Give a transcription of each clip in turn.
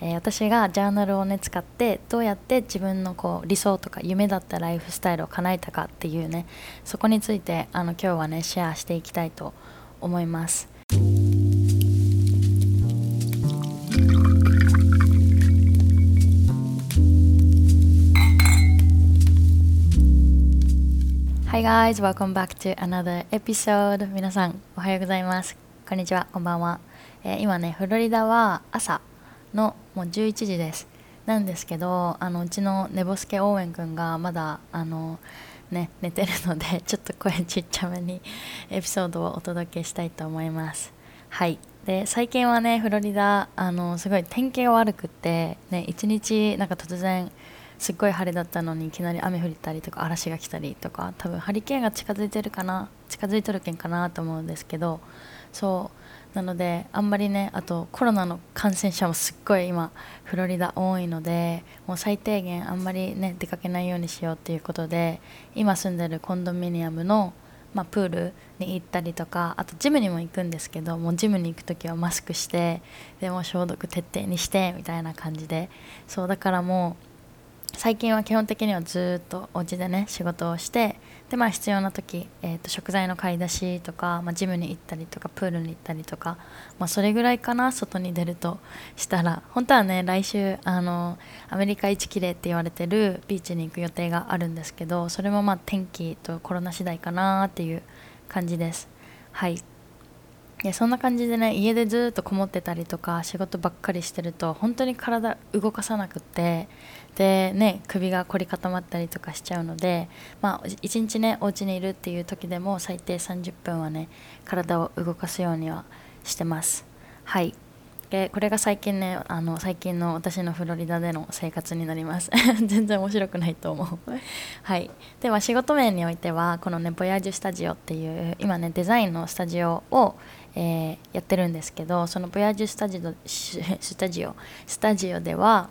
えー、私がジャーナルをね使ってどうやって自分のこう理想とか夢だったライフスタイルを叶えたかっていうねそこについてあの今日はねシェアしていきたいと思います。Hi guys, welcome back to another episode. 皆さんおはようございます。こんにちは、こんばんは、えー、今ね、フロリダは朝のもう11時です。なんですけどあのうちの寝ぼすけ応援くんがまだあのね寝てるので ちょっと声ちっちゃめにエピソードをお届けしたいと思います。はい。で最近はねフロリダあのすごい天気が悪くてね一日なんか突然すっごい晴れだったのにいきなり雨降ったりとか嵐が来たりとか多分ハリケーンが近づいてるかな近づいとるけんかなと思うんですけどそうなのであんまりねあとコロナの感染者もすっごい今フロリダ多いのでもう最低限あんまりね出かけないようにしようっていうことで今住んでるコンドミニアムのまあ、プールに行ったりとかあとジムにも行くんですけどもうジムに行く時はマスクしてでも消毒徹底にしてみたいな感じで。そうだからもう最近は基本的にはずっとお家でね仕事をしてでまあ必要な時、えーと、食材の買い出しとか、まあ、ジムに行ったりとかプールに行ったりとか、まあ、それぐらいかな外に出るとしたら。本当はね来週あのアメリカ一綺麗って言われてるビーチに行く予定があるんですけどそれもまあ天気とコロナ次第かなっていう感じです。はい。でそんな感じでね家でずっとこもってたりとか仕事ばっかりしてると本当に体動かさなくってでね首が凝り固まったりとかしちゃうのでまあ一日ねお家にいるっていう時でも最低30分はね体を動かすようにはしてます。はい。でこれが最近ねあの最近の私のフロリダでの生活になります。全然面白くないと思う。はい。では仕事面においてはこのねボヤージュスタジオっていう今ねデザインのスタジオを、えー、やってるんですけどそのボヤージュスタジオスタジオスタジオでは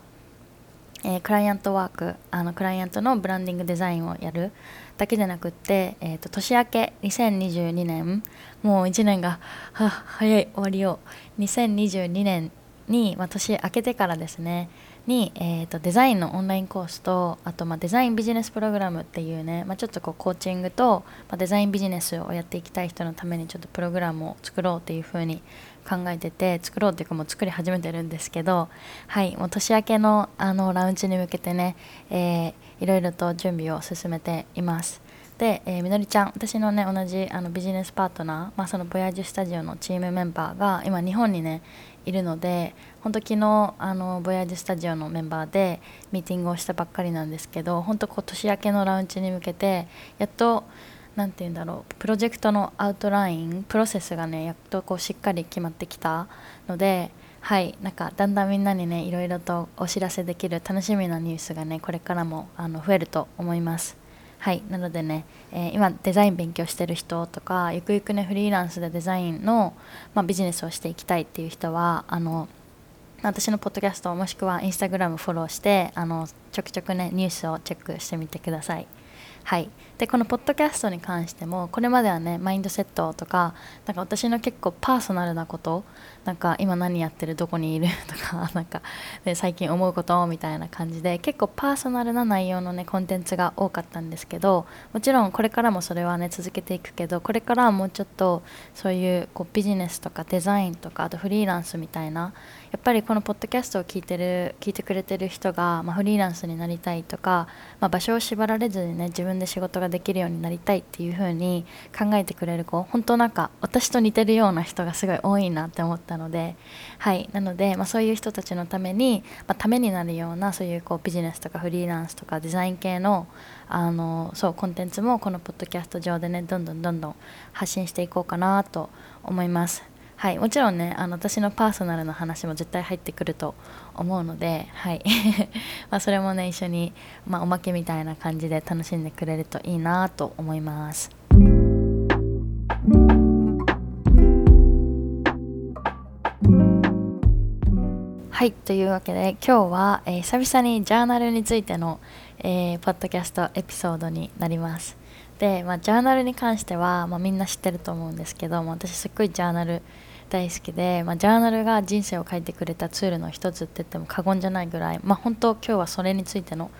えー、クライアントワークあのクライアントのブランディングデザインをやるだけでなくって、えーと、年明け2022年もう1年がは早い終わりを2022年に、まあ、年明けてからですねに、えーと、デザインのオンラインコースとあと、まあ、デザインビジネスプログラムっていうね、まあ、ちょっとこうコーチングと、まあ、デザインビジネスをやっていきたい人のためにちょっとプログラムを作ろうっていうふうに考えてて作ろうっていうかもう作り始めてるんですけどはいもう年明けのあのラウンジに向けてね、えー、いろいろと準備を進めています。で、えー、みのりちゃん私のね同じあのビジネスパートナー、まあ、そのボヤージュスタジオのチームメンバーが今日本にねいるので本当昨日あのボヤージュスタジオのメンバーでミーティングをしたばっかりなんですけど本当こう年明けのラウンジに向けてやっと何て言うんだろうプロジェクトのアウトラインプロセスがねやっとこうしっかり決まってきたのではいなんかだんだんみんなにねいろいろとお知らせできる楽しみなニュースがねこれからもあの増えると思います。はいなのでね、えー、今デザイン勉強してる人とかゆくゆくねフリーランスでデザインの、まあ、ビジネスをしていきたいっていう人はあの私のポッドキャストもしくはインスタグラムフォローしてあのちょくちょくねニュースをチェックしてみてください。はい、でこのポッドキャストに関してもこれまではねマインドセットとかなんか私の結構パーソナルなことなんか今何やってるどこにいる とかなんか、ね、最近思うことみたいな感じで結構パーソナルな内容のねコンテンツが多かったんですけどもちろんこれからもそれはね続けていくけどこれからはもうちょっとそういうこうビジネスとかデザインとかあとフリーランスみたいなやっぱりこのポッドキャストを聞いてる聞いてくれてる人が、まあ、フリーランスになりたいとか、まあ、場所を縛られずにね自分で仕事がができるようになりたいっていう風に考えてくれる子本当なんか私と似てるような人がすごい多いなって思ったのではいなので、まあ、そういう人たちのために、まあ、ためになるようなそういうこうビジネスとかフリーランスとかデザイン系のあのそうコンテンツもこのポッドキャスト上でねどんどんどんどん発信していこうかなと思います。はい、もちろんねあの私のパーソナルな話も絶対入ってくると思うので、はい まあ、それもね一緒に、まあ、おまけみたいな感じで楽しんでくれるといいなと思います。はいというわけで今日は、えー、久々にジャーナルについての、えー、ポッドキャストエピソードになります。で、まあ、ジャーナルに関しては、まあ、みんな知ってると思うんですけども私すっごいジャーナル大好きで、まあ、ジャーナルが人生を変えてくれたツールの一つって言っても過言じゃないぐらい、まあ、本当今日はそれについての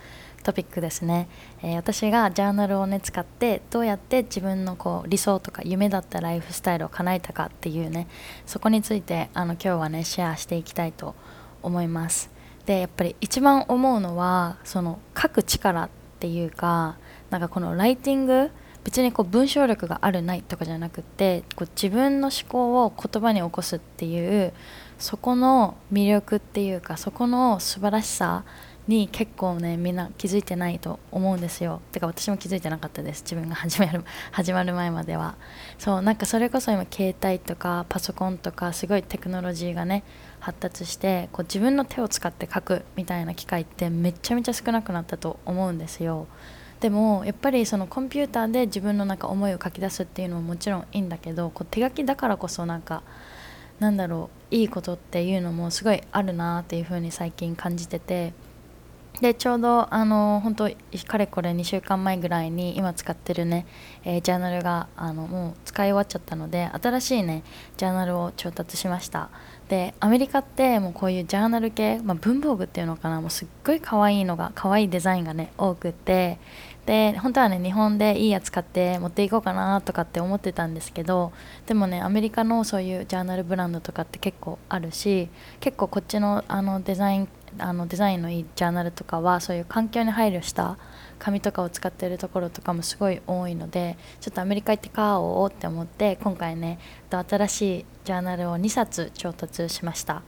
トピックですね、えー、私がジャーナルをね使ってどうやって自分のこう理想とか夢だったライフスタイルを叶えたかっていうねそこについてあの今日はねシェアしていきたいと思います。でやっぱり一番思うのはその書く力っていうかなんかこのライティング別にこう文章力があるないとかじゃなくてこう自分の思考を言葉に起こすっていうそこの魅力っていうかそこの素晴らしさに結構ねみんな気づいてないと思うんですよ。てか私も気づいてなかったです。自分が始める 始まる前までは。そうなんかそれこそ今携帯とかパソコンとかすごいテクノロジーがね発達してこう自分の手を使って書くみたいな機会ってめちゃめちゃ少なくなったと思うんですよ。でもやっぱりそのコンピューターで自分のなんか思いを書き出すっていうのももちろんいいんだけどこう手書きだからこそなんかなんだろういいことっていうのもすごいあるなっていう風に最近感じててでちょうどあの本当かれこれ2週間前ぐらいに今使ってるね、えー、ジャーナルがあのもう使い終わっちゃったので新しいねジャーナルを調達しました。でアメリカってもうこういうジャーナル系、まあ、文房具っていうのかなもうすっごい可愛いのが可愛いデザインがね多くてで本当はね日本でいいやつ買って持っていこうかなとかって思ってたんですけどでもねアメリカのそういうジャーナルブランドとかって結構あるし結構こっちのあのデザインあのデザインのいいジャーナルとかはそういう環境に配慮した紙とかを使ってるところとかもすごい多いのでちょっとアメリカ行って買おうって思って今回ね新しいジャーナルを2冊調達しました。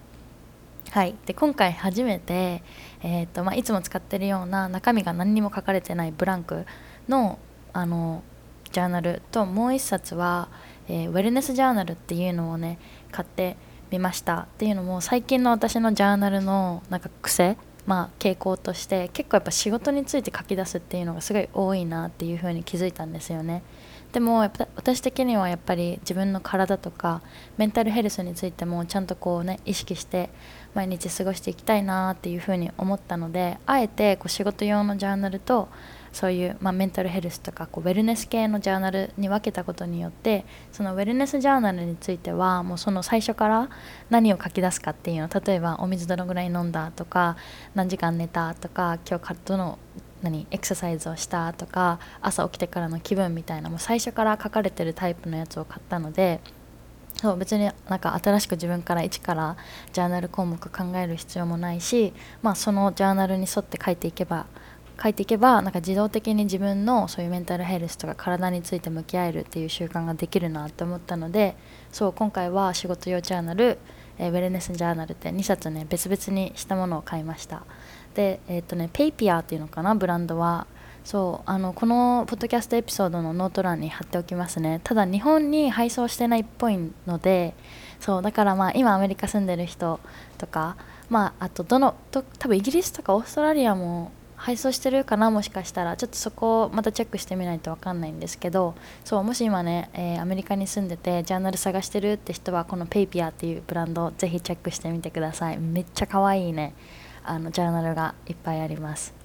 はい、で今回初めて、えーとまあ、いつも使ってるような中身が何にも書かれてないブランクのあのジャーナルともう1冊は、えー、ウェルネスジャーナルっていうのをね買ってみましたっていうのも最近の私のジャーナルのなんか癖まあ、傾向として結構やっぱ仕事について書き出すっていうのがすごい多いなっていうふうに気づいたんですよね。でもやっぱ私的にはやっぱり自分の体とかメンタルヘルスについてもちゃんとこうね意識して毎日過ごしていきたいなっていうふうに思ったのであえてこう仕事用のジャーナルとそういう、まあ、メンタルヘルスとかこうウェルネス系のジャーナルに分けたことによってそのウェルネスジャーナルについてはもうその最初から何を書き出すかっていうの例えばお水どのぐらい飲んだとか何時間寝たとか今日どの何エクササイズをしたとか朝起きてからの気分みたいなもう最初から書かれてるタイプのやつを買ったのでそう別になんか新しく自分から一からジャーナル項目考える必要もないし、まあ、そのジャーナルに沿って書いていけば書いていけばなんか自動的に自分のそういうメンタルヘルスとか体について向き合えるっていう習慣ができるなと思ったのでそう今回は仕事用ジャーナル、え、ウェルネスジャーナルって2冊ね別々にしたものを買いました。でえっ、とね Papier っていうのかなブランドは。そうあのこのポッドキャストエピソードのノート欄に貼っておきますね。ただ日本に配送してないっぽいのでそうだからまあ今アメリカ住んでる人とかまああとどのと多分イギリスとかオーストラリアも配送してるかなもしかしたら。ちょっとそこをまたチェックしてみないと分かんないんですけどそうもし今ね、えー、アメリカに住んでてジャーナル探してるって人はこのペイピアっていうブランドぜひチェックしてみてください。めっちゃ可愛いねあのジャーナルがいっぱいあります。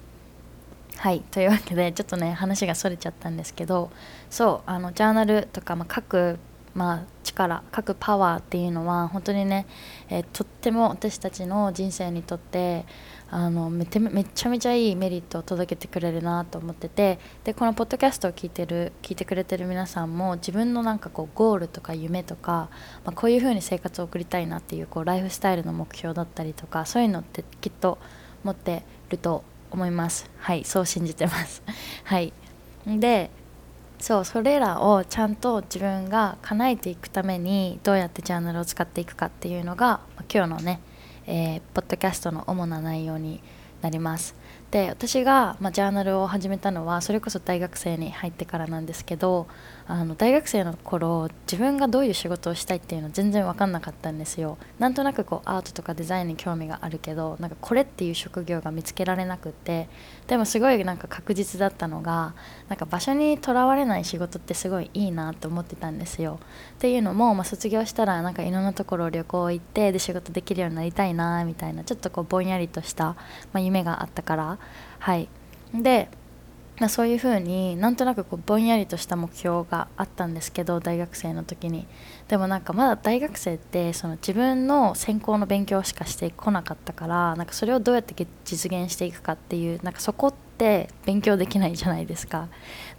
はいというわけでちょっとね話がそれちゃったんですけどそうあのジャーナルとか、まあ、書くまあ、力書くパワーっていうのは本当にね、えー、とっても私たちの人生にとってあのめめちゃめちゃいいメリットを届けてくれるなと思っててでこのポッドキャストを聞いてる聞いてくれてる皆さんも自分のなんかこうゴールとか夢とか、まあ、こういう風に生活を送りたいなっていうこうライフスタイルの目標だったりとかそういうのってきっと持ってると思います。はいそう信じてます。はい。でそうそれらをちゃんと自分が叶えていくためにどうやってジャーナルを使っていくかっていうのが、今日のねえー、ポッドキャストの主な内容になります。で私が、まあ、ジャーナルを始めたのはそれこそ大学生に入ってからなんですけどあの大学生の頃自分がどういう仕事をしたいっていうの全然分かんなかったんですよ。なんとなくこうアートとかデザインに興味があるけどなんかこれっていう職業が見つけられなくて。でもすごいなんか確実だったのがなんか場所にとらわれない仕事ってすごいいいなと思ってたんですよ。っていうのも、まあ、卒業したらなんかいろんなところ旅行行ってで仕事できるようになりたいなみたいなちょっとこうぼんやりとした、まあ、夢があったから。はい。でま、そういうふうになんとなくこうぼんやりとした目標があったんですけど大学生の時に。でもなんかまだ大学生ってその自分の専攻の勉強しかしてこなかったからなんかそれをどうやって実現していくかっていうなんかそこって勉強できないじゃないですか。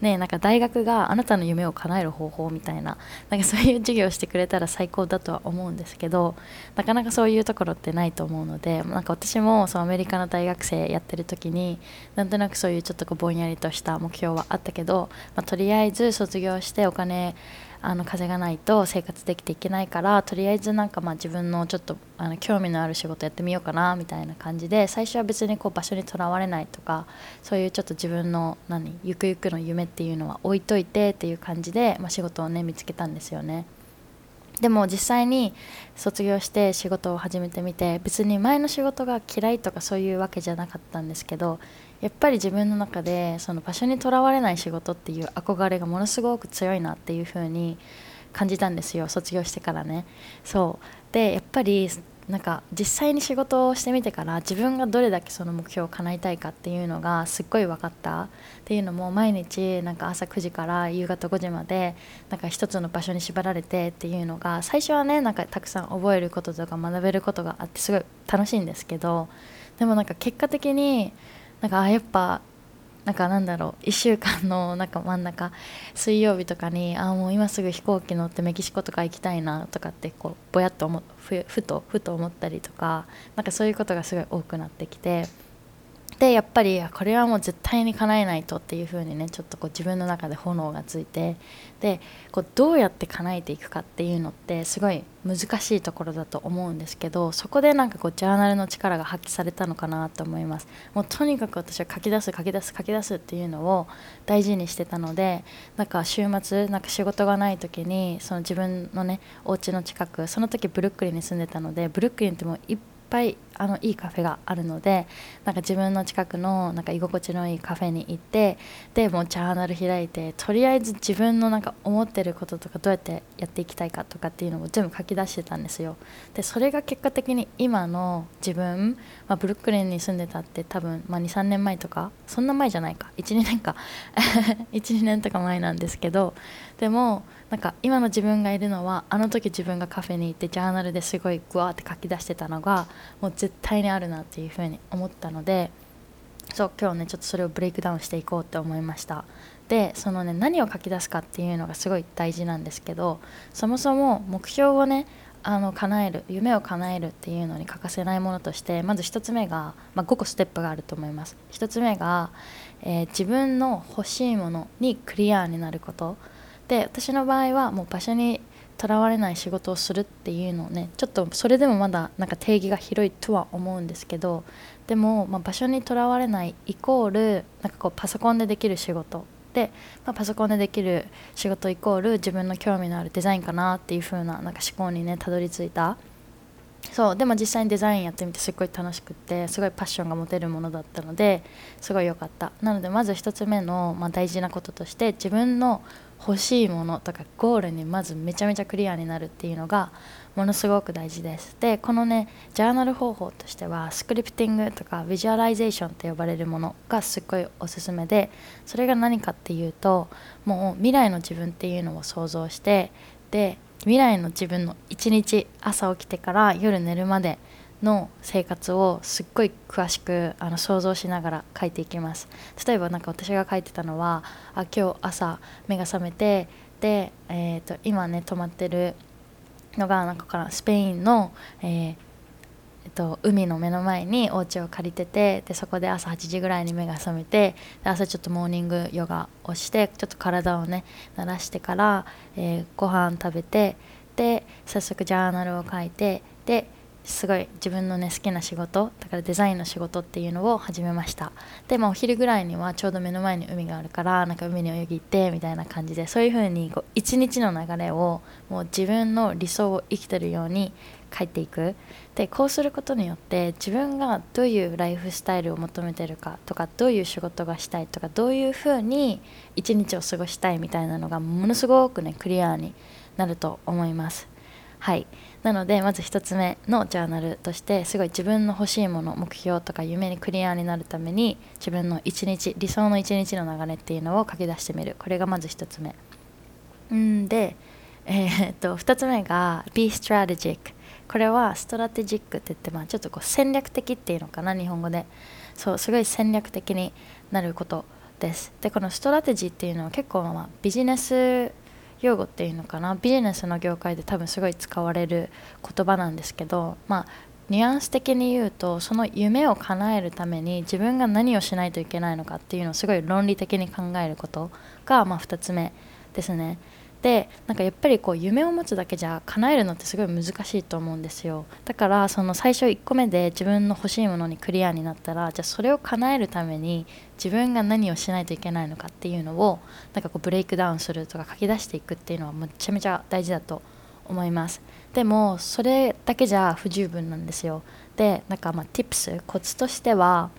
ねなんか大学があなたの夢を叶える方法みたいななんかそういう授業をしてくれたら最高だとは思うんですけどなかなかそういうところってないと思うのでなんか私もそのアメリカの大学生やってる時になんとなくそういうちょっとこうぼんやりとした目標はあったけど、まあ、とりあえず卒業してお金あの風がないと生活できていけないからとりあえずなんかまあ自分のちょっとあの興味のある仕事やってみようかなみたいな感じで最初は別にこう場所にとらわれないとかそういうちょっと自分の何ゆくゆくの夢っていうのは置いといてっていう感じで、まあ、仕事をね見つけたんですよね。でも実際に卒業して仕事を始めてみて別に前の仕事が嫌いとかそういうわけじゃなかったんですけどやっぱり自分の中でその場所にとらわれない仕事っていう憧れがものすごく強いなっていう風に感じたんですよ卒業してからね。そう。でやっぱりなんか実際に仕事をしてみてから自分がどれだけその目標を叶えたいかっていうのがすっごい分かった。っていうのも毎日なんか朝9時から夕方5時までなんか一つの場所に縛られてっていうのが最初はねなんかたくさん覚えることとか学べることがあってすごい楽しいんですけどでもなんか結果的になんかあやっぱなんかなんだろう1週間のなんか真ん中水曜日とかにあもう今すぐ飛行機乗ってメキシコとか行きたいなとかってこうぼやっとふふとふと思ったりとかなんかそういうことがすごい多くなってきてでやっぱりこれはもう絶対に叶えないとっていう風にねちょっとこう自分の中で炎がついてでこうどうやって叶えていくかっていうのってすごい難しいところだと思うんですけどそこでなんかこうジャーナルの力が発揮されたのかなと思います。もうとにかく私は書き出す書き出す書き出すっていうのを大事にしてたのでなんか週末なんか仕事がない時にその自分のねお家の近くその時ブルックリンに住んでたのでブルックリンってもういぱいあのいいカフェがあるのでなんか自分の近くのなんか居心地のいいカフェに行ってでもうジャーナル開いてとりあえず自分のなんか思ってることとかどうやってやっていきたいかとかっていうのを全部書き出してたんですよ。でそれが結果的に今の自分、まあ、ブルックリンに住んでたって多分、まあ、23年前とかそんな前じゃないか。12年か。12年とか前なんですけどでもなんか今の自分がいるのはあの時自分がカフェに行ってジャーナルですごいグワーって書き出してたのがもう絶対にあるなっていうふうに思ったのでそう今日ねちょっとそれをブレイクダウンしていこうって思いました。でそのね何を書き出すかっていうのがすごい大事なんですけどそもそも目標をねあの叶える夢を叶えるっていうのに欠かせないものとしてまず1つ目が、まあ、5個ステップがあると思います。1つ目が、えー、自分の欲しいものにクリアになること。で私の場合はもう場所にとらわれない仕事をするっていうのをねちょっとそれでもまだなんか定義が広いとは思うんですけどでも、まあ、場所にとらわれないイコールなんかこうパソコンでできる仕事で、まあ、パソコンでできる仕事イコール自分の興味のあるデザインかなっていう風ななんか思考にねたどり着いた。そうでも実際にデザインやってみてすっごい楽しくってすごいパッションが持てるものだったのですごい良かった。なのでまず1つ目の、まあ、大事なこととして自分の欲しいものとかゴールにまずめちゃめちゃクリアになるっていうのがものすごく大事です。でこのねジャーナル方法としてはスクリプティングとかビジュアライゼーションと呼ばれるものがすっごいおすすめでそれが何かっていうともう未来の自分っていうのを想像してで未来の自分の一日朝起きてから夜寝るまでの生活をすっごい詳しくあの想像しながら書いていきます。例えば何か私が書いてたのはあ今日朝目が覚めてで、えーと、今ね泊まってるのがなんかからスペインの、えーえっと、海の目の前にお家を借りててでそこで朝8時ぐらいに目が覚めてで朝ちょっとモーニングヨガをしてちょっと体をね慣らしてから、えー、ご飯食べてで早速ジャーナルを書いてですごい自分のね好きな仕事だからデザインの仕事っていうのを始めました。で、まあ、お昼ぐらいにはちょうど目の前に海があるからなんか海に泳ぎ行ってみたいな感じでそういう風にこう一日の流れをもう自分の理想を生きてるように書いていく。でこうすることによって自分がどういうライフスタイルを求めてるかとかどういう仕事がしたいとかどういう風に一日を過ごしたいみたいなのがものすごくねクリアになると思います。はい。なのでまず1つ目のジャーナルとしてすごい自分の欲しいもの目標とか夢にクリアになるために自分の一日理想の一日の流れっていうのを書き出してみる。これがまず1つ目。んで、えー、っと2つ目が Be Strategic これは strategic って言って、まあ、ちょっとこう戦略的っていうのかな日本語で。そうすごい戦略的になることです。でこのストラテジーっていうのは結構まあビジネス用語っていうのかな？ビジネスの業界で多分すごい使われる言葉なんですけどまあニュアンス的に言うとその夢を叶えるために自分が何をしないといけないのかっていうのをすごい論理的に考えることがまあ2つ目ですね。でなんかやっぱりこう夢を持つだけじゃ叶えるのってすごい難しいと思うんですよ。だからその最初1個目で自分の欲しいものにクリアになったらじゃあそれを叶えるために自分が何をしないといけないのかっていうのをなんかこうブレイクダウンするとか書き出していくっていうのはめちゃめちゃ大事だと思います。でもそれだけじゃ不十分なんですよ。でなんかまあ tips コツとしては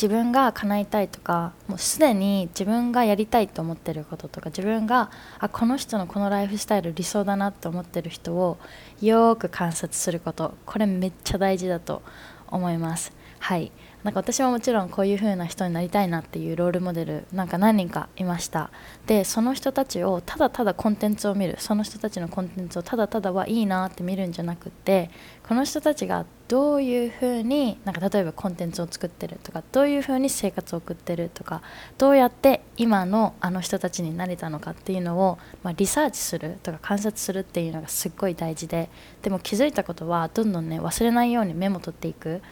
自分が叶えたいとかもうすでに自分がやりたいと思ってることとか自分があこの人のこのライフスタイル理想だなと思ってる人をよーく観察すること。これめっちゃ大事だと思います。はい。なんか私はもちろんこういう風な人になりたいなっていうロールモデルなんか何人かいました。でその人たちをただただコンテンツを見る。その人たちのコンテンツをただただはいいなって見るんじゃなくてこの人たちがどういう風になんか例えばコンテンツを作ってるとかどういう風に生活を送ってるとかどうやって今のあの人たちになれたのかっていうのを、まあ、リサーチするとか観察するっていうのがすっごい大事で。でも気づいたことはどんどんね忘れないようにメモ取っていく。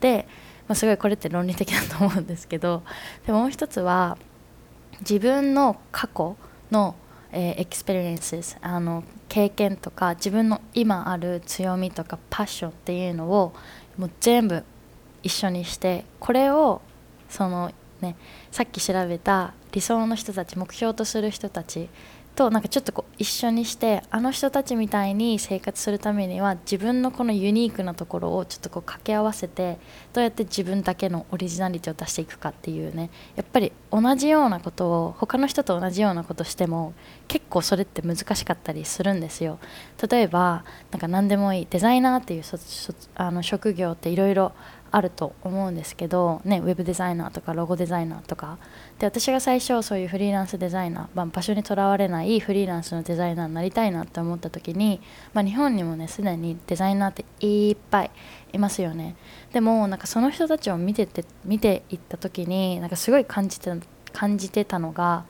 でまあ、すごいこれって論理的だと思うんですけど でもう一つは自分の過去の、えー、 experience あの経験とか自分の今ある強みとかパッションっていうのをもう全部一緒にしてこれをそのねさっき調べた理想の人たち目標とする人たちとなんかちょっとこう一緒にしてあの人たちみたいに生活するためには自分のこのユニークなところをちょっとこう掛け合わせてどうやって自分だけのオリジナリティを出していくかっていうね。やっぱり同じようなことを他の人と同じようなことしても結構それって難しかったりするんですよ。例えばなんか何でもいい。デザイナーっていうあの職業っていろいろあると思うんですけど、ね、ウェブデザイナーとかロゴデザイナーとか。で私が最初そういうフリーランスデザイナー、まあ、場所にとらわれないフリーランスのデザイナーになりたいなって思った時に、まあ、日本にもねすでにデザイナーっていっぱいいますよね。でもなんかその人たちを見てて見ていった時になんかすごい感じて感じてたのが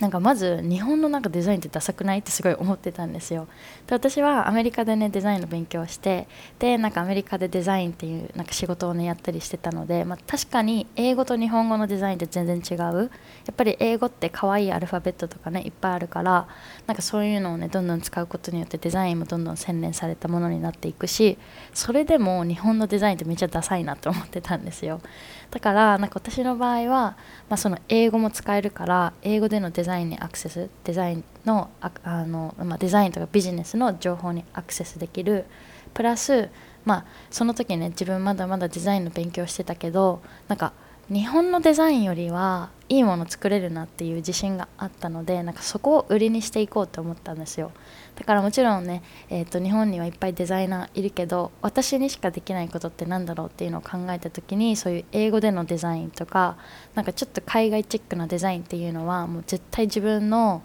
なんかまず日本のなんかデザインってダサくないってすごい思ってたんですよ。で私はアメリカでねデザインの勉強をしてでなんかアメリカでデザインっていうなんか仕事をねやったりしてたので、まあ、確かに英語と日本語のデザインって全然違う。やっぱり英語って可愛いアルファベットとかねいっぱいあるからなんかそういうのをねどんどん使うことによってデザインもどんどん洗練されたものになっていくしそれでも日本のデザインってめっちゃダサいなと思ってたんですよ。だからなんか私の場合は、まあ、その英語も使えるから英語でのデザインにアクセスデザインのああの、まあ、デザインとかビジネスの情報にアクセスできる。プラス、まあ、その時ね自分まだまだデザインの勉強してたけどなんか日本のデザインよりはいいもの作れるなっていう自信があったのでなんかそこを売りにしていこうと思ったんですよ。だからもちろんね、えーと、日本にはいっぱいデザイナーいるけど私にしかできないことって何だろうっていうのを考えた時にそういう英語でのデザインとかなんかちょっと海外チックなデザインっていうのはもう絶対自分の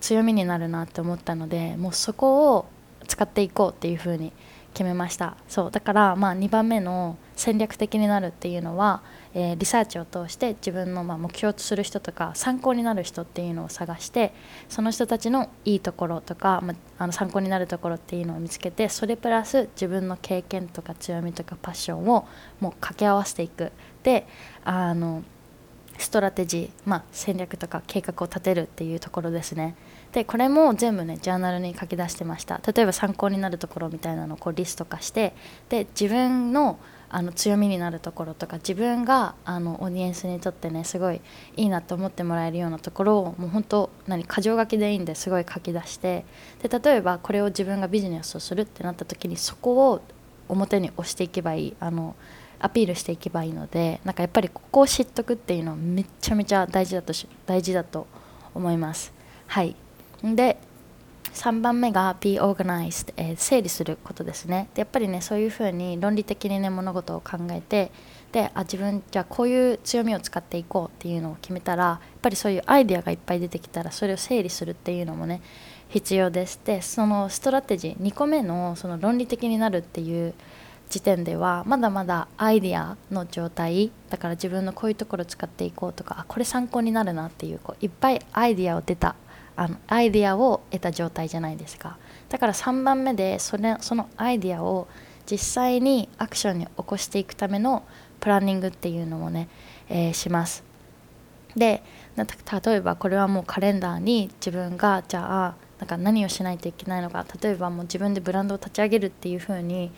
強みになるなって思ったのでもうそこを使っていこうっていうふうに決めました。そうだからまあ2番目の戦略的になるっていうのはえー、リサーチを通して自分のま目標とする人とか参考になる人っていうのを探してその人たちのいいところとか、まあの参考になるところっていうのを見つけてそれプラス自分の経験とか強みとかパッションをもう掛け合わせていく。であのストラテジー、まあ、戦略とか計画を立てるっていうところですね。でこれも全部ねジャーナルに書き出してました。例えば参考になるところみたいなのをこうリスト化してで自分のあの強みになるところとか自分があのオーディエンスにとってねすごいいいなと思ってもらえるようなところをもう本当何箇条書きでいいんですごい書き出してで例えばこれを自分がビジネスをするってなった時にそこを表に押していけばいいあのアピールしていけばいいのでなんかやっぱりここを知っとくっていうのはめちゃめちゃ大事だと大事だと思います。はいで3番目が be organized、えー、整理することですね。でやっぱりねそういうふうに論理的にね物事を考えてであ自分じゃあこういう強みを使っていこうっていうのを決めたらやっぱりそういうアイデアがいっぱい出てきたらそれを整理するっていうのもね必要です。でそのストラテジー2個目のその論理的になるっていう時点ではまだまだアイデアの状態だから自分のこういうところ使っていこうとかあこれ参考になるなっていうこういっぱいアイデアを出たあのアイデアを得た状態じゃないですか。だから3番目でそれそのアイデアを実際にアクションに起こしていくためのプランニングっていうのもね、えー、します。で例えばこれはもうカレンダーに自分がじゃあなんか何をしないといけないのか。例えばもう自分でブランドを立ち上げるっていう風に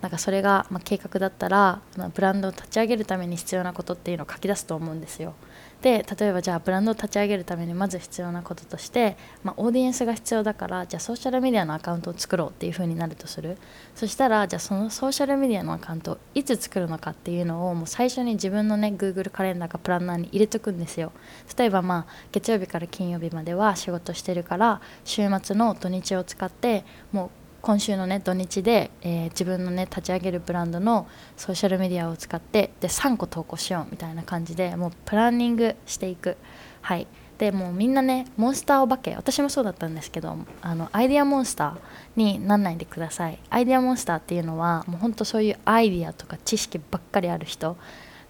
なんかそれがま計画だったら、まあ、ブランドを立ち上げるために必要なことっていうのを書き出すと思うんですよ。で例えばじゃあブランドを立ち上げるためにまず必要なこととして、まあ、オーディエンスが必要だからじゃあソーシャルメディアのアカウントを作ろうっていう風になるとする。そしたらじゃあそのソーシャルメディアのアカウントをいつ作るのかっていうのをもう最初に自分のね Google カレンダーかプランナーに入れとくんですよ。例えばまあ月曜日から金曜日までは仕事してるから週末の土日を使ってもう今週のね土日で、えー、自分のね立ち上げるブランドのソーシャルメディアを使ってで3個投稿しようみたいな感じでもうプランニングしていく。はい。でもうみんなねモンスターお化け私もそうだったんですけどあのアイデアモンスターになんないでください。アイデアモンスターっていうのはもうほんとそういうアイディアとか知識ばっかりある人。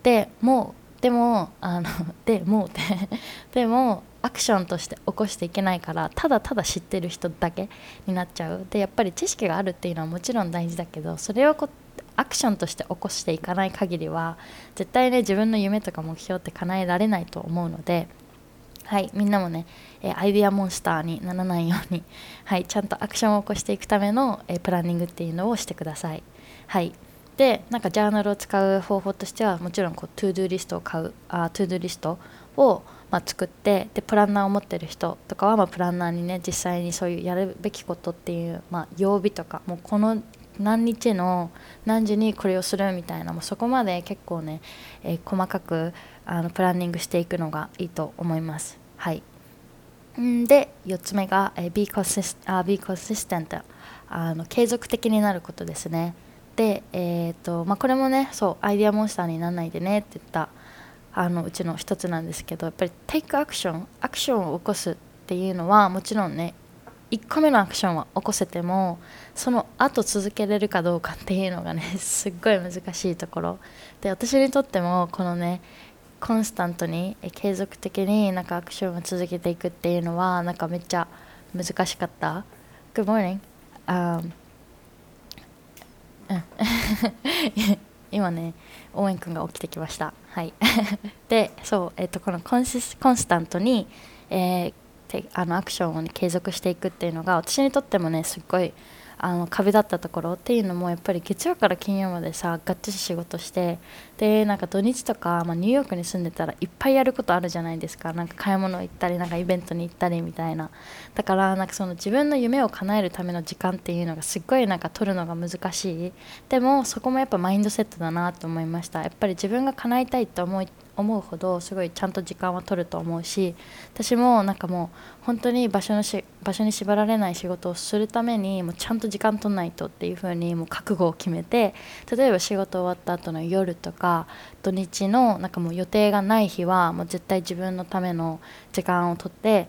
でもうでもあのでもうでもアクションとして起こしていけないからただただ知ってる人だけになっちゃうでやっぱり知識があるっていうのはもちろん大事だけどそれをこアクションとして起こしていかない限りは絶対ね自分の夢とか目標って叶えられないと思うのではいみんなもね、えアイデアモンスターにならないように、はい、ちゃんとアクションを起こしていくための、えプランニングっていうのをしてください。はいでなんかジャーナルを使う方法としてはもちろんこう to-do list を書くあ to-do list をまあ、作ってでプランナーを持ってる人とかは、まあ、プランナーにね実際にそういうやるべきことっていう、まあ、曜日とかもうこの何日の何時にこれをするみたいなもうそこまで結構ね、えー、細かくあのプランニングしていくのがいいと思います。はいで4つ目が、えー、be, consist be consistent あの継続的になることですね。で、えーとまあ、これもねそうアイデアモンスターにならないでねって言ったあのうちの一つなんですけどやっぱりテイクアクションアクションを起こすっていうのはもちろんね1個目のアクションは起こせてもその後続けれるかどうかっていうのがね すっごい難しいところ。で私にとってもこのねコンスタントに継続的になんかアクションを続けていくっていうのはなんかめっちゃ難しかった。Good morning、um, 今ね応援くんが起きてきました。はい。でそう、えーと、このコンシコンスタントに、えー、あのアクションを、ね、継続していくっていうのが私にとってもねすっごいあの壁だったところっていうのもやっぱり月曜から金曜までさがっつり仕事してでなんか土日とか、まあ、ニューヨークに住んでたらいっぱいやることあるじゃないですか。なんか買い物行ったりなんかイベントに行ったりみたいな。だからなんかその自分の夢を叶えるための時間っていうのがすっごいなんか取るのが難しい。でもそこもやっぱマインドセットだなと思いました。やっぱり自分が叶えたいと思い思うほどすごいちゃんと時間は取ると思うし私もなんかもう本当に場所のし場所に縛られない仕事をするためにもうちゃんと時間取らないとっていう風にもう覚悟を決めて例えば仕事終わった後の夜とか土日のなんかもう予定がない日はもう絶対自分のための時間を取って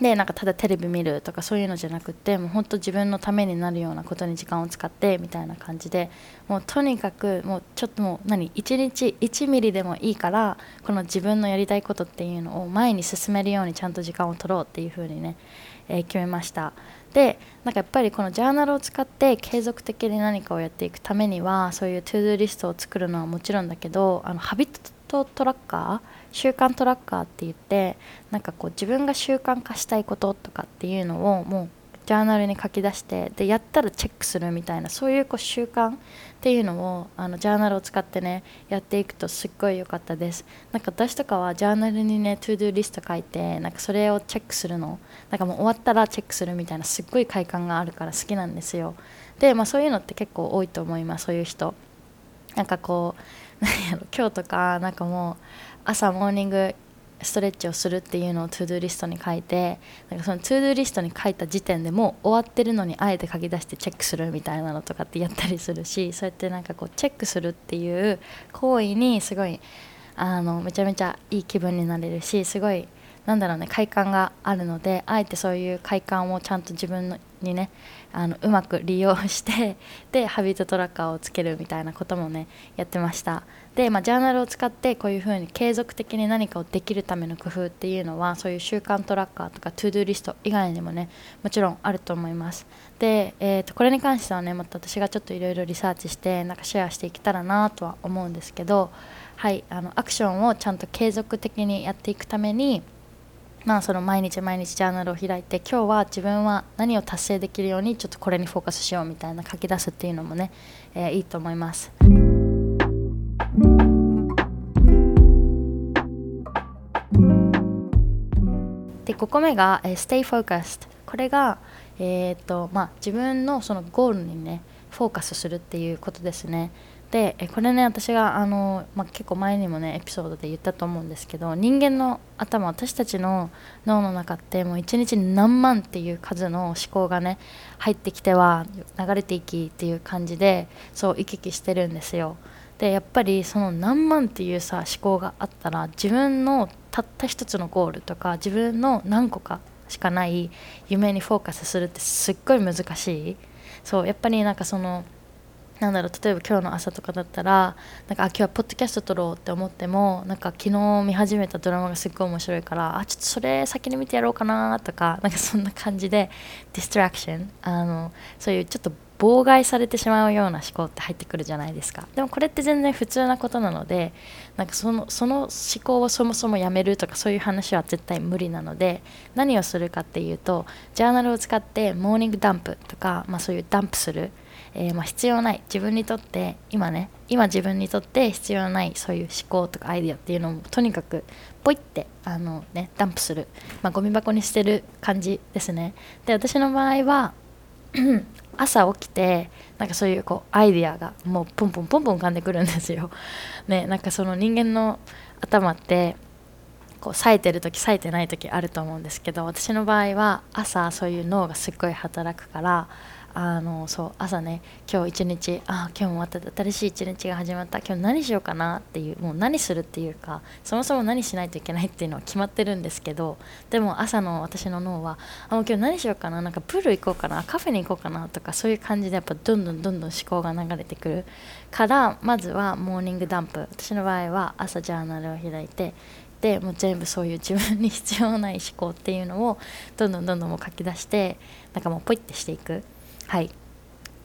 でなんかただテレビ見るとかそういうのじゃなくてもう本当自分のためになるようなことに時間を使ってみたいな感じでもうとにかくもうちょっともう何1日1ミリでもいいからこの自分のやりたいことっていうのを前に進めるようにちゃんと時間を取ろうっていう風にね、えー、決めました。でなんかやっぱりこのジャーナルを使って継続的に何かをやっていくためにはそういう to-do list を作るのはもちろんだけどあの habit tracker 習慣 tracker って言ってなんかこう自分が習慣化したいこととかっていうのをもうジャーナルに書き出してでやったらチェックするみたいなそういうこう習慣っていうのをあのジャーナルを使ってねやっていくとすっごい良かったです。なんか私とかはジャーナルにね to-do list 書いてなんかそれをチェックするの。なんかもう終わったらチェックするみたいなすっごい快感があるから好きなんですよ。でまあそういうのって結構多いと思いますそういう人。なんかこう何やろ今日とかなんかもう朝モーニングストレッチをするっていうのを to-do list に書いてなんかその to-do list に書いた時点でもう終わってるのにあえて書き出してチェックするみたいなのとかってやったりするしそうやってなんかこうチェックするっていう行為にすごいあのめちゃめちゃいい気分になれるしすごいなんだろうね快感があるのであえてそういう快感をちゃんと自分にねあのうまく利用して で habit tracker をつけるみたいなこともねやってました。で、まあ、ジャーナルを使ってこういうふうに継続的に何かをできるための工夫っていうのはそういう習慣 tracker とか to-do list 以外にもねもちろんあると思います。で、えー、とこれに関してはねまた私がちょっといろいろリサーチしてなんかシェアしていけたらなとは思うんですけどはいあのアクションをちゃんと継続的にやっていくためにまあその毎日毎日ジャーナルを開いて今日は自分は何を達成できるようにちょっとこれにフォーカスしようみたいな書き出すっていうのもね、えー、いいと思います。で5個目が、えー、Stay Focused これが、えーとまあ、自分のそのゴールにねフォーカスするっていうことですね。でこれね私があの、まあ、結構前にもねエピソードで言ったと思うんですけど人間の頭私たちの脳の中ってもう一日に何万っていう数の思考がね入ってきては流れていきっていう感じでそう行き来してるんですよ。でやっぱりその何万っていうさ思考があったら自分のたった一つのゴールとか自分の何個かしかない夢にフォーカスするってすっごい難しい。そうやっぱりなんかそのなんだろう例えば今日の朝とかだったらなんかあ今日はポッドキャスト撮ろうって思ってもなんか昨日見始めたドラマがすっごい面白いからあちょっとそれ先に見てやろうかなとかなんかそんな感じでディストラクションあのそういうちょっと妨害されてしまうような思考って入ってくるじゃないですか。でもこれって全然普通なことなのでなんかそのその思考をそもそもやめるとかそういう話は絶対無理なので何をするかっていうとジャーナルを使ってモーニングダンプとか、まあ、そういうダンプする。えー、まあ、必要ない。自分にとって今ね今自分にとって必要ないそういう思考とかアイデアっていうのをとにかくポイってあの、ね、ダンプする、まあ、ゴミ箱に捨てる感じですね。で私の場合は 朝起きてなんかそういうこうアイデアがもうポンポンポンポン浮かんでくるんですよ。ねなんかその人間の頭ってこう冴えてる時冴えてない時あると思うんですけど私の場合は朝そういう脳がすっごい働くからあのそう朝ね今日一日あ今日もまた新しい一日が始まった今日何しようかなっていうもう何するっていうかそもそも何しないといけないっていうのは決まってるんですけどでも朝の私の脳はあもう今日何しようかななんかプール行こうかなカフェに行こうかなとかそういう感じでやっぱどんどんどんどん思考が流れてくる。からまずはモーニングダンプ私の場合は朝ジャーナルを開いてでもう全部そういう自分に必要ない思考っていうのをどんどんどんどんもう書き出してなんかもうポイってしていく。はい。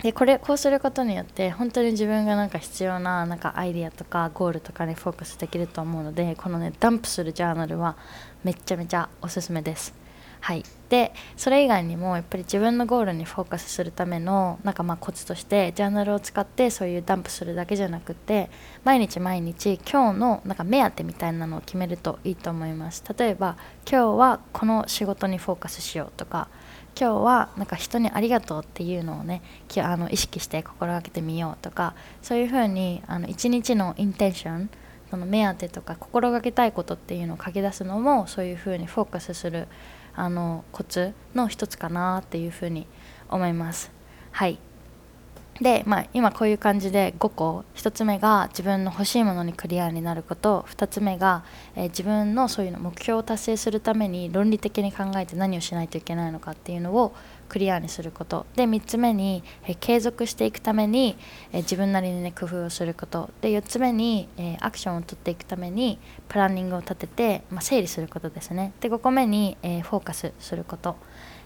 でこれこうすることによって本当に自分がなんか必要ななんかアイディアとかゴールとかにフォーカスできると思うのでこのねダンプするジャーナルはめちゃめちゃおすすめです。はい、でそれ以外にもやっぱり自分のゴールにフォーカスするためのなんかまあコツとしてジャーナルを使ってそういうダンプするだけじゃなくて毎日毎日今日のなんか目当てみたいなのを決めるといいと思います。例えば今日はこの仕事にフォーカスしようとか今日はなんか人にありがとうっていうのをねあの意識して心がけてみようとかそういうふうにあの一日のインテンションその目当てとか心がけたいことっていうのを書き出すのもそういうふうにフォーカスするあのコツの一つかなっていうふうに思います。はいで、まあ、今こういう感じで5個1つ目が自分の欲しいものにクリアになること2つ目が、えー、自分のそういうの目標を達成するために論理的に考えて何をしないといけないのかっていうのをクリアにすることで3つ目に、えー、継続していくために、えー、自分なりに、ね、工夫をすることで4つ目に、えアクションを取っていくためにプランニングを立てて、まあ、整理することですね。で5個目に、えフォーカスすること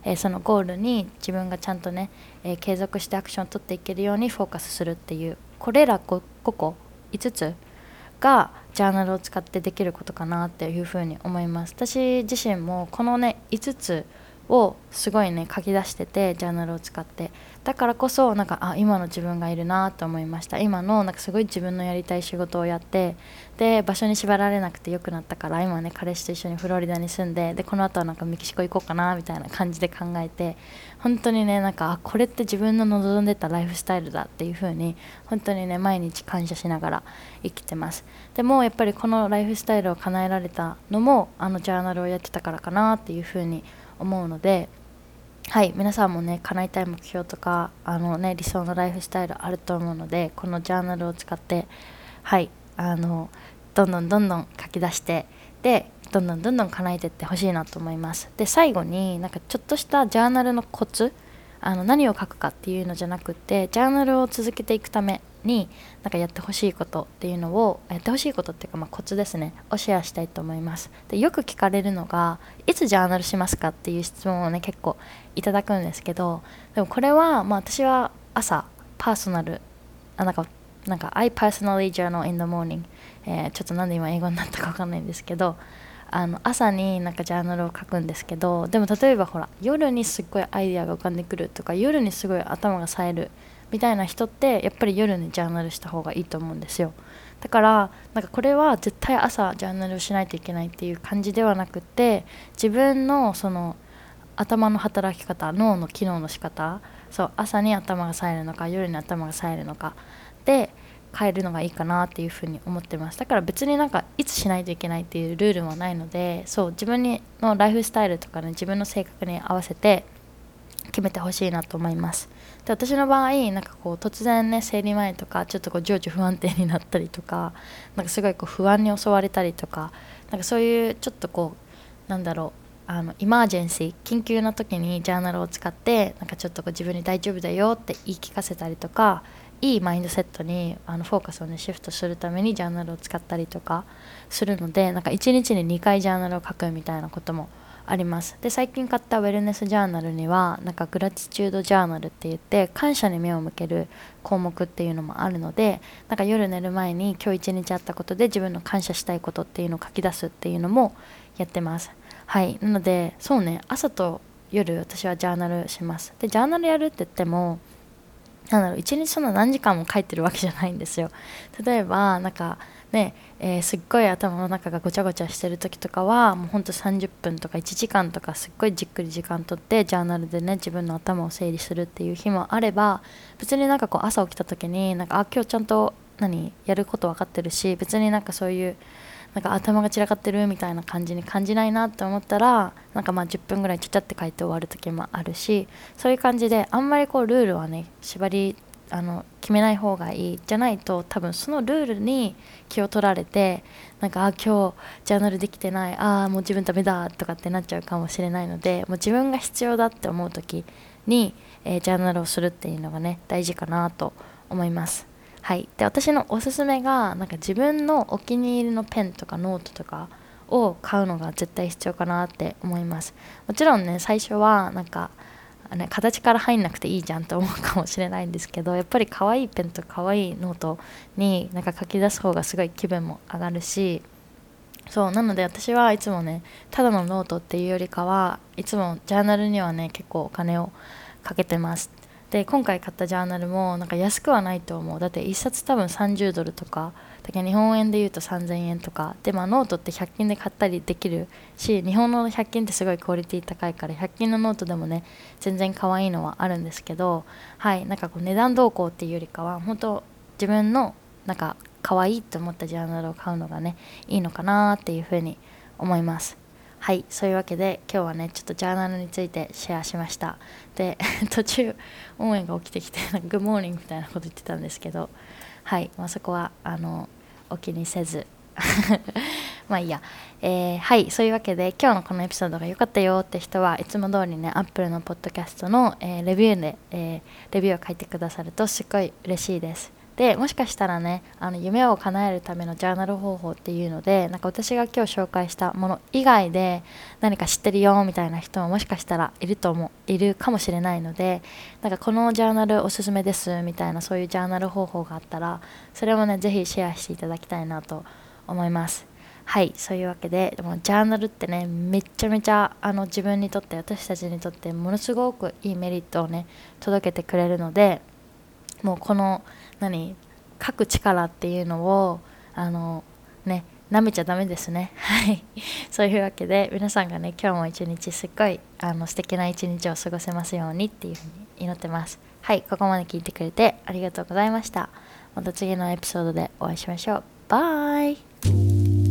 えー、そのゴールに自分がちゃんとね、えー、継続してアクションを取っていけるようにフォーカスするっていうこれら 5, 5個5つがジャーナルを使ってできることかなっていうふうに思います。私自身もこのね5つをすごいね書き出しててジャーナルを使って。だからこそなんかあ今の自分がいるなと思いました。今のなんかすごい自分のやりたい仕事をやってで場所に縛られなくてよくなったから今ね彼氏と一緒にフロリダに住んででこの後はなんかメキシコ行こうかなみたいな感じで考えて本当にねなんかこれって自分の望んでたライフスタイルだっていう風に本当にね毎日感謝しながら生きてます。でもやっぱりこのライフスタイルを叶えられたのもあのジャーナルをやってたからかなっていう風に思うのではい皆さんもね叶えたい目標とかあの、ね、理想のライフスタイルあると思うのでこのジャーナルを使ってはいあのどんどんどんどん書き出してでどんどんどんどん叶えていってほしいなと思います。で最後になんかちょっとしたジャーナルのコツあの何を書くかっていうのじゃなくてジャーナルを続けていくためになんかやってほしいことっていうのをやってほしいことっていうかまあコツですね。をシェアしたいと思います。でよく聞かれるのがいつジャーナルしますかっていう質問をね結構いただくんですけどでもこれはまあ私は朝パーソナルあなんかなんか I personally journal in the morning、えー、ちょっとなんで今英語になったかわかんないんですけどあの朝になんかジャーナルを書くんですけどでも例えばほら夜にすっごいアイデアが浮かんでくるとか夜にすごい頭が冴えるみたいな人ってやっぱり夜にジャーナルした方がいいと思うんですよ。だからなんかこれは絶対朝ジャーナルをしないといけないっていう感じではなくて自分のその頭の働き方脳の機能の仕方そう朝に頭が冴えるのか夜に頭が冴えるのかで変えるのがいいかなっていうふうに思ってます。だから別になんかいつしないといけないっていうルールもないのでそう自分にのライフスタイルとかね自分の性格に合わせて決めてほしいなと思います。で私の場合なんかこう突然ね生理前とかちょっとこう情緒不安定になったりとかなんかすごいこう不安に襲われたりとかなんかそういうちょっとこうなんだろうあのイマージェンシー緊急な時にジャーナルを使ってなんかちょっとこう自分に大丈夫だよって言い聞かせたりとかいいマインドセットにあのフォーカスをねシフトするためにジャーナルを使ったりとかするのでなんか1日に2回ジャーナルを書くみたいなこともあります。で最近買ったウェルネスジャーナルにはなんかグラティチュードジャーナルって言って感謝に目を向ける項目っていうのもあるのでなんか夜寝る前に今日一日あったことで自分の感謝したいことっていうのを書き出すっていうのもやってます。はい。なのでそうね。朝と夜私はジャーナルします。でジャーナルやるって言ってもなんだろう一日そんな何時間も書いてるわけじゃないんですよ。例えばなんかね、えー、すっごい頭の中がごちゃごちゃしてる時とかはもうほんと30分とか1時間とかすっごいじっくり時間とってジャーナルでね自分の頭を整理するっていう日もあれば別になんかこう朝起きた時になんかあ今日ちゃんと何やること分かってるし別になんかそういうなんか頭が散らかってるみたいな感じに感じないなって思ったらなんかまあ10分ぐらいちゃちゃって書いて終わる時もあるしそういう感じであんまりこうルールはね縛りあの決めない方がいいじゃないと多分そのルールに気を取られてなんかあ今日ジャーナルできてないああもう自分ダメだとかってなっちゃうかもしれないのでもう自分が必要だって思う時に、えー、ジャーナルをするっていうのがね大事かなと思います。はい。で私のおすすめがなんか自分のお気に入りのペンとかノートとかを買うのが絶対必要かなって思います。もちろんね最初はなんかね、形から入んなくていいじゃんと思うかもしれないんですけどやっぱり可愛いペンと可愛いノートになんか書き出す方がすごい気分も上がるしそうなので私はいつもねただのノートっていうよりかはいつもジャーナルにはね結構お金をかけてます。で今回買ったジャーナルもなんか安くはないと思う。だって1冊多分30ドルとかだけ日本円で言うと3000円とか。で、まあ、ノートって100均で買ったりできるし日本の100均ってすごいクオリティ高いから100均のノートでもね全然可愛いのはあるんですけどはいなんかこう値段動向っていうよりかは本当自分のなんか可愛いと思ったジャーナルを買うのがねいいのかなっていうふうに思います。はいそういうわけで今日はねちょっとジャーナルについてシェアしました。で 途中音源が起きてきてグッモーニングみたいなこと言ってたんですけどはい、まあ、そこはあのお気にせず まあいいや、えー、はいそういうわけで今日のこのエピソードが良かったよって人はいつも通りねアップルのポッドキャストの、えー、レビューで、えー、レビューを書いてくださるとすっごい嬉しいです。でもしかしたらねあの夢を叶えるためのジャーナル方法っていうのでなんか私が今日紹介したもの以外で何か知ってるよみたいな人ももしかしたらいると思いるかもしれないのでなんかこのジャーナルおすすめですみたいなそういうジャーナル方法があったらそれもねぜひシェアしていただきたいなと思います。はいそういうわけででもジャーナルってねめちゃめちゃあの自分にとって私たちにとってものすごくいいメリットをね届けてくれるのでもうこの何書く力っていうのをあのね舐めちゃダメですね。はい。そういうわけで皆さんがね今日も一日すっごいあの素敵な一日を過ごせますようにっていうふうに祈ってます。はいここまで聞いてくれてありがとうございました。また次のエピソードでお会いしましょう。バイ。